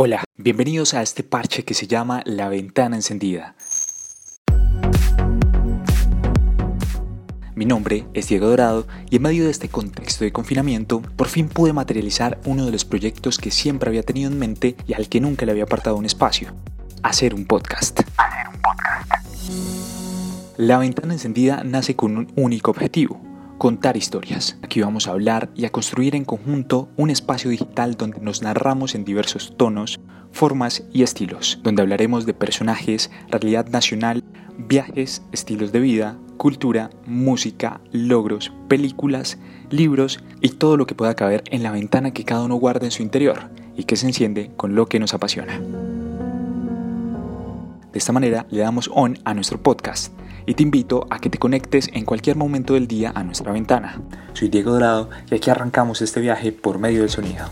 Hola, bienvenidos a este parche que se llama La Ventana Encendida. Mi nombre es Diego Dorado y en medio de este contexto de confinamiento, por fin pude materializar uno de los proyectos que siempre había tenido en mente y al que nunca le había apartado un espacio. Hacer un podcast. Hacer un podcast. La ventana encendida nace con un único objetivo, contar historias. Aquí vamos a hablar y a construir en conjunto un espacio digital donde nos narramos en diversos tonos, formas y estilos, donde hablaremos de personajes, realidad nacional, viajes, estilos de vida, cultura, música, logros, películas, libros y todo lo que pueda caber en la ventana que cada uno guarda en su interior y que se enciende con lo que nos apasiona. De esta manera le damos on a nuestro podcast y te invito a que te conectes en cualquier momento del día a nuestra ventana. Soy Diego Dorado y aquí arrancamos este viaje por medio del sonido.